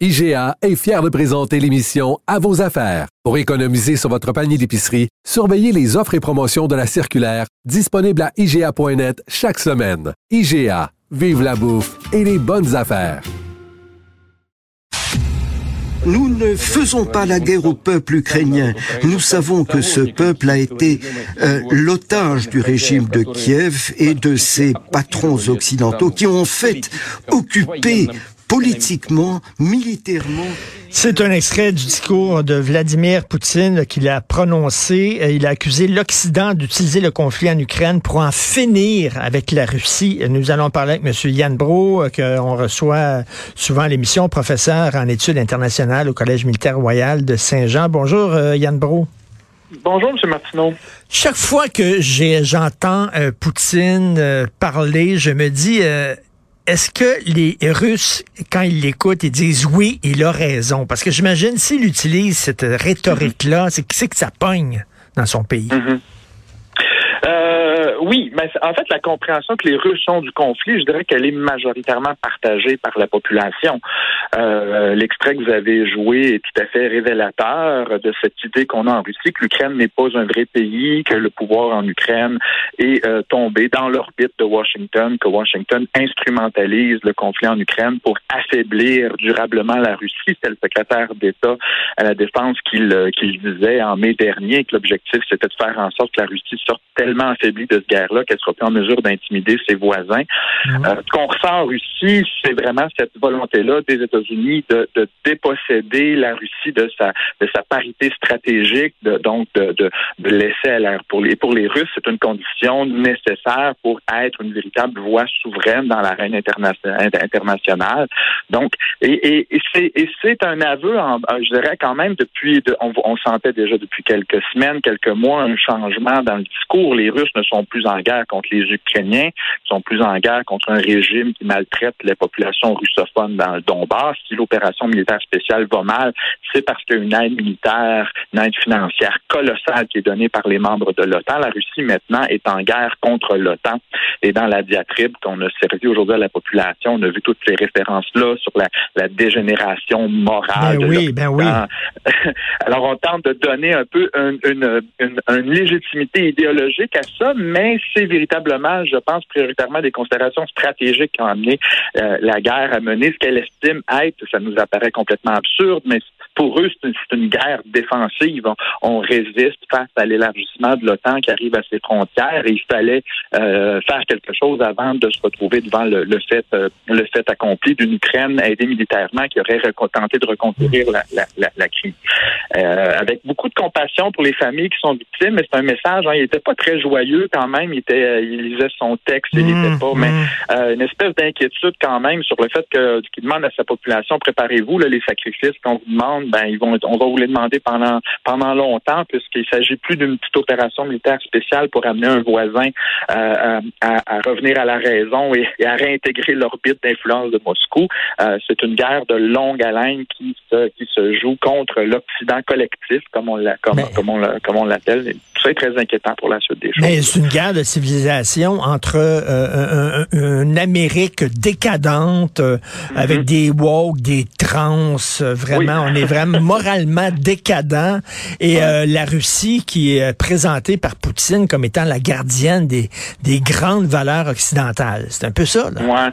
IGA est fier de présenter l'émission À vos affaires. Pour économiser sur votre panier d'épicerie, surveillez les offres et promotions de la circulaire disponible à IGA.net chaque semaine. IGA, vive la bouffe et les bonnes affaires. Nous ne faisons pas la guerre au peuple ukrainien. Nous savons que ce peuple a été euh, l'otage du régime de Kiev et de ses patrons occidentaux qui ont en fait occupé politiquement, militairement. C'est un extrait du discours de Vladimir Poutine qu'il a prononcé. Il a accusé l'Occident d'utiliser le conflit en Ukraine pour en finir avec la Russie. Nous allons parler avec M. Yann Bro, qu'on reçoit souvent à l'émission, professeur en études internationales au Collège militaire royal de Saint-Jean. Bonjour, euh, Yann Bro. Bonjour, M. Martineau. Chaque fois que j'entends euh, Poutine euh, parler, je me dis, est-ce que les Russes, quand ils l'écoutent, ils disent oui, il a raison? Parce que j'imagine s'il utilise cette rhétorique-là, c'est que ça pogne dans son pays. Mm-hmm. Euh, oui, mais en fait, la compréhension que les Russes ont du conflit, je dirais qu'elle est majoritairement partagée par la population. Euh, l'extrait que vous avez joué est tout à fait révélateur de cette idée qu'on a en Russie que l'Ukraine n'est pas un vrai pays, que le pouvoir en Ukraine est euh, tombé dans l'orbite de Washington, que Washington instrumentalise le conflit en Ukraine pour affaiblir durablement la Russie. C'est le secrétaire d'État à la défense qu'il disait en mai dernier que l'objectif c'était de faire en sorte que la Russie sorte tellement affaiblie de guerre-là qu'elle sera plus en mesure d'intimider ses voisins. Mhm. Euh, ce qu'on ressent en Russie, c'est vraiment cette volonté-là des États-Unis de, de, déposséder la Russie de sa de sa parité stratégique, de, donc de, de, de laisser à l'air. Pour les pour les Russes, c'est une condition nécessaire pour être une véritable voix souveraine dans l'arène internationale. Donc, et, et, c'est un aveu, en, je dirais quand même depuis, de, on, on sentait déjà depuis quelques semaines, quelques mois, un changement dans le discours. Les Russes ne sont plus en guerre contre les Ukrainiens, ils sont plus en guerre contre un régime qui maltraite les populations russophones dans le Donbass. Si l'opération militaire spéciale va mal, c'est parce qu'il y a une aide militaire, une aide financière colossale qui est donnée par les membres de l'OTAN. La Russie maintenant est en guerre contre l'OTAN. Et dans la diatribe qu'on a servi aujourd'hui à la population, on a vu toutes ces références-là sur la, dégénération morale. Ben oui, ben oui. Alors on tente de donner un peu une, une légitimité idéologique à ça, mais c'est véritablement, je pense, prioritairement des considérations stratégiques qui ont amené euh, la guerre à mener. Ce qu'elle estime être, ça nous apparaît complètement absurde, mais pour eux, c'est une, guerre défensive. On, résiste face à l'élargissement de l'OTAN qui arrive à ses frontières et il fallait euh, faire quelque chose avant de se retrouver devant le, fait euh, le fait accompli d'une Ukraine aidée militairement qui aurait tenté de reconquérir la, la, la, crise. Euh, avec beaucoup de compassion pour les familles qui sont victimes, mais c'est un message, hein, il était pas très joyeux quand même, il était il lisait son texte, il n'était mmh, pas, mais mmh. une espèce d'inquiétude quand même sur le fait que qu'il demande à sa population préparez-vous les sacrifices qu'on vous demande ben ils vont, on va vous les demander pendant pendant longtemps, puisqu'il s'agit plus d'une petite opération militaire spéciale pour amener un voisin euh, à, revenir à la raison et, à réintégrer l'orbite d'influence de Moscou. Euh, c'est une guerre de longue haleine qui se qui se joue contre l'Occident collectif, comme on l'a comme, comme on comme on l'appelle. Tout ça est très inquiétant pour la suite des choses. Mais c'est une guerre de civilisation entre euh, une Amérique décadente avec mm-hmm. des woke, des trans, vraiment, on est vraiment moralement décadent et euh, la Russie qui est présentée par Poutine comme étant la gardienne des, des grandes valeurs occidentales. C'est un peu ça, là. Ouais.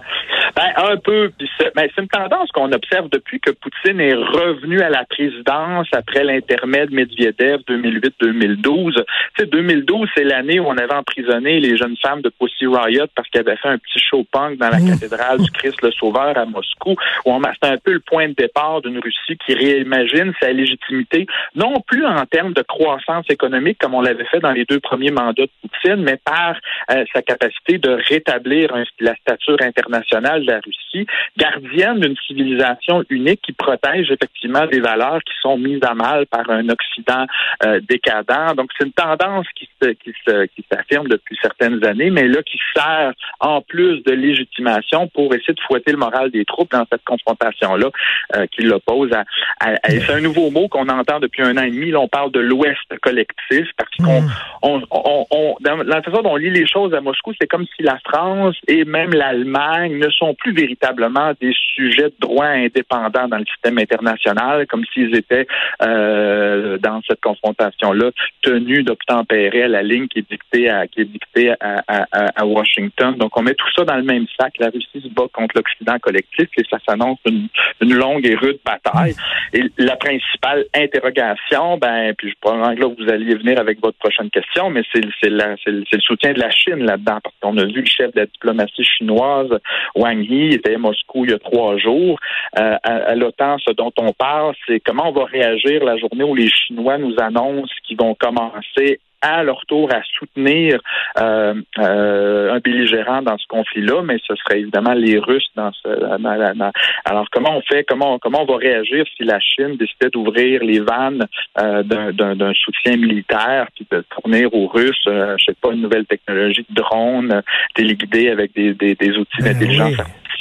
Ben, un peu. C'est ben, une tendance qu'on observe depuis que Poutine est revenu à la présidence après l'intermède Medvedev 2008-2012. Tu sais, 2012, c'est l'année où on avait emprisonné les jeunes femmes de Pussy Riot parce qu'elles avaient fait un petit show punk dans la mmh. cathédrale du Christ le Sauveur à Moscou, où on c'était un peu le point de départ d'une Russie qui réimagine sa légitimité, non plus en termes de croissance économique comme on l'avait fait dans les deux premiers mandats de Poutine, mais par euh, sa capacité de rétablir la stature internationale la Russie, gardienne d'une civilisation unique qui protège effectivement des valeurs qui sont mises à mal par un Occident euh, décadent. Donc c'est une tendance qui se, qui se, qui s'affirme depuis certaines années, mais là qui sert en plus de légitimation pour essayer de fouetter le moral des troupes dans cette confrontation-là euh, qui l'oppose à, à, c'est un nouveau mot qu'on entend depuis un an et demi. Là, on parle de l'Ouest collectif parce qu'on mm. on, on, on, dans la façon dont on lit les choses à Moscou, c'est comme si la France et même l'Allemagne ne sont plus véritablement des sujets de droit indépendants dans le système international, comme s'ils étaient euh, dans cette confrontation-là tenus d'obtempérer la ligne qui est dictée à qui est dictée à, Washington. Donc on met tout ça dans le même sac. La Russie se bat contre l'Occident collectif et ça s'annonce une, longue et rude bataille. Et la principale interrogation, ben, puis je probablement que là vous alliez venir avec votre prochaine question, mais c'est c'est le soutien de la Chine là-dedans parce qu'on a vu le chef de la diplomatie chinoise Wang Yi était à Moscou il y a trois jours. Euh, à, l'OTAN, ce dont on parle, c'est comment on va réagir la journée où les Chinois nous annoncent qu'ils vont commencer à leur tour à soutenir euh, euh, un belligérant dans ce conflit-là, mais ce serait évidemment les Russes dans ce. alors comment on fait, comment comment on va réagir si la Chine décidait d'ouvrir les vannes euh, d'un soutien militaire puis de fournir aux Russes, je sais pas, une nouvelle technologie de drone téléguidé avec des, des, des outils ben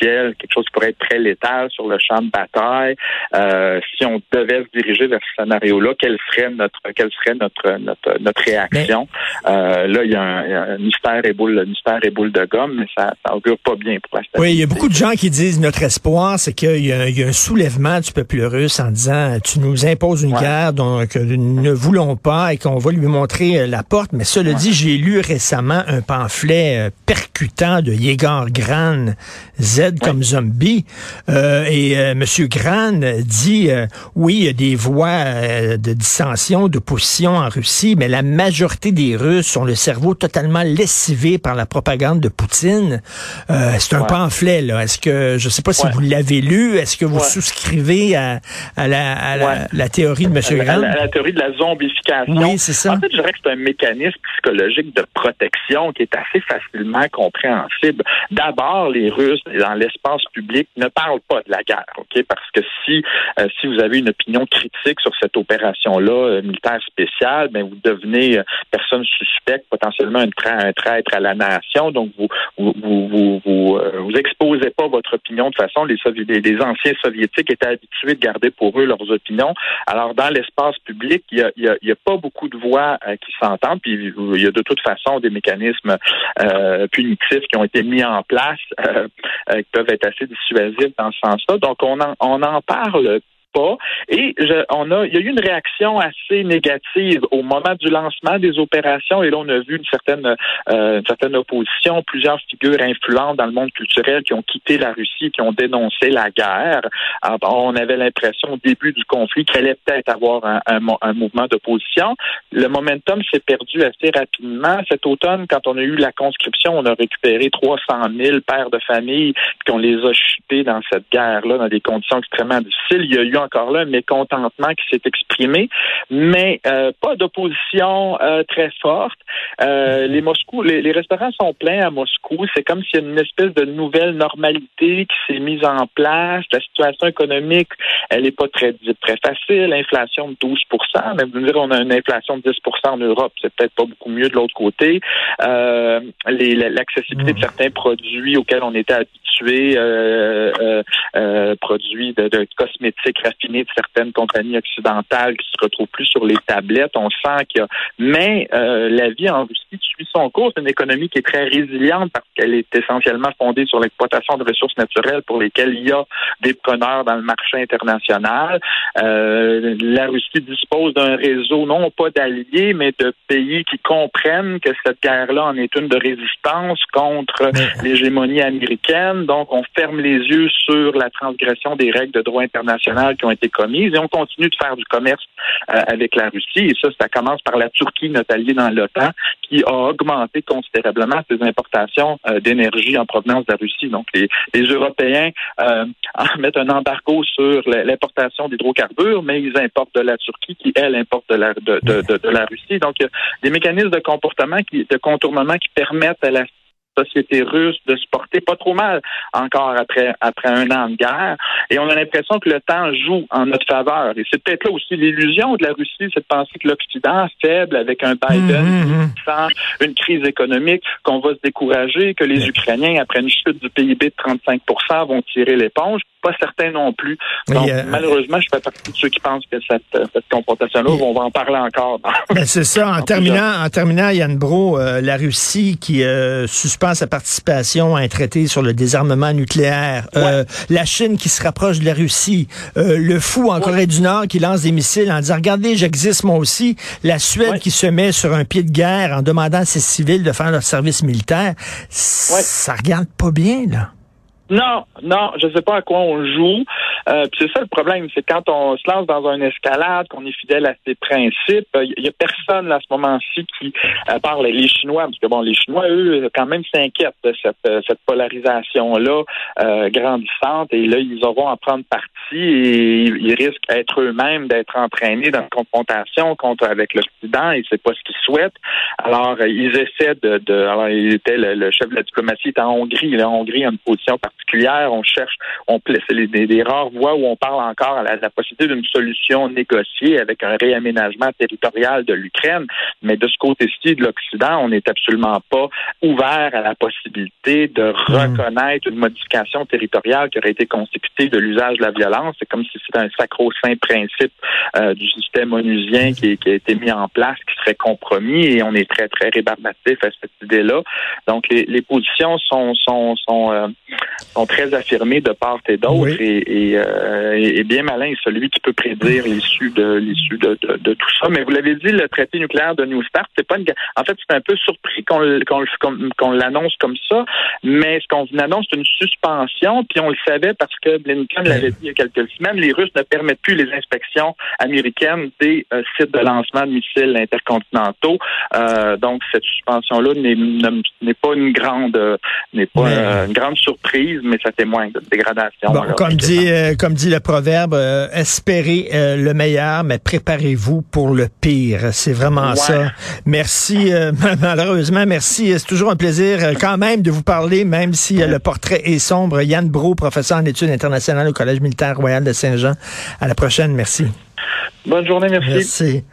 quelque chose qui pourrait être très létal sur le champ de bataille. Euh, si on devait se diriger vers ce scénario-là, quelle serait notre quelle serait notre notre, notre réaction? Euh, Là, il y, a un, mystère et boule, mystère et boule de gomme, mais ça, ça augure pas bien pour la Oui, il y a beaucoup de gens qui disent notre espoir, c'est qu'il y, a un soulèvement du peuple russe en disant tu nous imposes une guerre dont que nous ne voulons pas et qu'on va lui montrer euh, la porte. Mais cela dit, j'ai lu récemment un pamphlet percutant de Yegor Gran Z comme zombie. Euh, et euh, M. Gran dit, euh, oui, il y a des voix de dissension, d'opposition en Russie, mais la majorité des Russes ont le cerveau totalement lessivé par la propagande de Poutine. c'est un pamphlet, là. Est-ce que, je ne sais pas si vous l'avez lu, est-ce que vous souscrivez à, la, la, théorie de M. Gran? À la, théorie de la zombification. Oui, c'est ça. En fait, je dirais que c'est un mécanisme psychologique de protection qui est assez facilement compréhensible. D'abord, les Russes, dans l'espace public ne parle pas de la guerre, ok? Parce que si euh, si vous avez une opinion critique sur cette opération-là euh, militaire spéciale, ben vous devenez euh, personne suspecte, potentiellement un, un, traître à la nation. Donc vous vous vous vous, vous exposez pas votre opinion de façon. Les, les, anciens soviétiques étaient habitués de garder pour eux leurs opinions. Alors dans l'espace public, il y a, il y a, pas beaucoup de voix qui s'entendent. Puis il y a de toute façon des mécanismes punitifs qui ont été mis en place peuvent être assez dissuasifs dans ce sens-là. Donc, on en, on en parle Et je, on a, il y a eu une réaction assez négative au moment du lancement des opérations. Et là, on a vu une certaine, euh, une certaine opposition, plusieurs figures influentes dans le monde culturel qui ont quitté la Russie, qui ont dénoncé la guerre. On avait l'impression au début du conflit qu'il allait peut-être avoir un, un, un mouvement d'opposition. Le momentum s'est perdu assez rapidement. Cet automne, quand on a eu la conscription, on a récupéré 300 000 pères de famille, puis on les a chutés dans cette guerre-là, dans des conditions extrêmement difficiles. Encore là un mécontentement qui s'est exprimé, mais euh, pas d'opposition euh, très forte. Euh, les Moscou, les, restaurants sont pleins à Moscou. C'est comme s'il y a une espèce de nouvelle normalité qui s'est mise en place. La situation économique, elle n'est pas très très facile. Inflation de 12 mais vous me direz, on a une inflation de 10 en Europe. C'est peut-être pas beaucoup mieux de l'autre côté. L'accessibilité de certains produits auxquels on était habitué, produits de, de cosmétiques de certaines compagnies occidentales qui se retrouvent plus sur les tablettes. On sent qu'il y a... Mais euh, la vie en Russie suit son cours. C'est une économie qui est très résiliente parce qu'elle est essentiellement fondée sur l'exploitation de ressources naturelles pour lesquelles il y a des preneurs dans le marché international. Euh, la Russie dispose d'un réseau non pas d'alliés, mais de pays qui comprennent que cette guerre-là en est une de résistance contre l'hégémonie américaine. Donc, on ferme les yeux sur la transgression des règles de droit international ont été commises et on continue de faire du commerce euh, avec la Russie. Et ça, ça commence par la Turquie, notre allié dans l'OTAN, qui a augmenté considérablement ses importations euh, d'énergie en provenance de la Russie. Donc, les, Européens euh, mettent un embargo sur l'importation d'hydrocarbures, mais ils importent de la Turquie, qui, elle, importe de la, de, la Russie. Donc, il y a des mécanismes de comportement, qui, de contournement qui permettent à la société russe de se porter pas trop mal encore après après un an de guerre. Et on a l'impression que le temps joue en notre faveur. Et c'est peut-être là aussi l'illusion de la Russie, c'est de penser que l'Occident faible avec un Biden mmh, sans une crise économique, qu'on va se décourager, que les Ukrainiens après une chute du PIB de 35% vont tirer l'éponge pas certain non plus. Donc, euh, malheureusement, je fais partie de ceux qui pensent que cette, euh, cette confrontation-là, on va en parler encore. Ben, c'est ça. En terminant, en terminant, Yann Bro, euh, la Russie qui suspend sa participation à un traité sur le désarmement nucléaire, la Chine qui se rapproche de la Russie, le fou en Corée du Nord qui lance des missiles en disant regardez, j'existe moi aussi, la Suède qui se met sur un pied de guerre en demandant à ses civils de faire leur service militaire, ça regarde pas bien là. Non, non, je sais pas à quoi on joue. Euh, c'est ça le problème, c'est quand on se lance dans une escalade, qu'on est fidèle à ses principes, il y a personne à ce moment-ci qui euh, parle les Chinois, parce que bon, les Chinois, eux, quand même s'inquiètent de cette, euh, cette polarisation-là euh, grandissante, et là, ils auront à prendre parti et ils, risquent être eux-mêmes d'être entraînés dans une confrontation contre avec l'Occident, et c'est pas ce qu'ils souhaitent. Alors, ils essaient de, de alors, il était le, chef de la diplomatie est en Hongrie, la Hongrie a une position particulière. On cherche, on c'est des, des, rares voies où on parle encore à la, possibilité d'une solution négociée avec un réaménagement territorial de l'Ukraine. Mais de ce côté-ci de l'Occident, on n'est absolument pas ouvert à la possibilité de hmm. reconnaître une modification territoriale qui aurait été consécutée de l'usage de la violence. C'est comme si c'était un sacro-saint principe euh, du système onusien qui, a été mis en place, qui serait compromis, et on est très, très rébarbatif à cette idée-là. Donc, les, positions sont, sont, sont, euh, sont très affirmés de part et d'autre et, euh, et, bien malin celui qui peut prédire l'issue de l'issue de, de, tout ça. Mais vous l'avez dit, le traité nucléaire de New Start, c'est pas une. En fait, c'est un peu surpris qu'on qu'on l'annonce comme ça, mais ce qu'on annonce, c'est une suspension, puis on le savait parce que Blinken l'avait dit il y a quelques semaines, les Russes ne permettent plus les inspections américaines des euh, sites de lancement de missiles intercontinentaux. Euh, donc cette suspension-là n'est pas une grande n'est pas une grande surprise mais ça témoigne de dégradation. comme dit, euh, comme dit le proverbe, euh, espérez euh, le meilleur, mais préparez-vous pour le pire. C'est vraiment ça. Merci, malheureusement, merci. C'est toujours un plaisir quand même de vous parler, même si le portrait est sombre. Yann Bro, professeur en études internationales au Collège militaire royal de Saint-Jean. À la prochaine. Merci. Bonne journée, merci. Merci.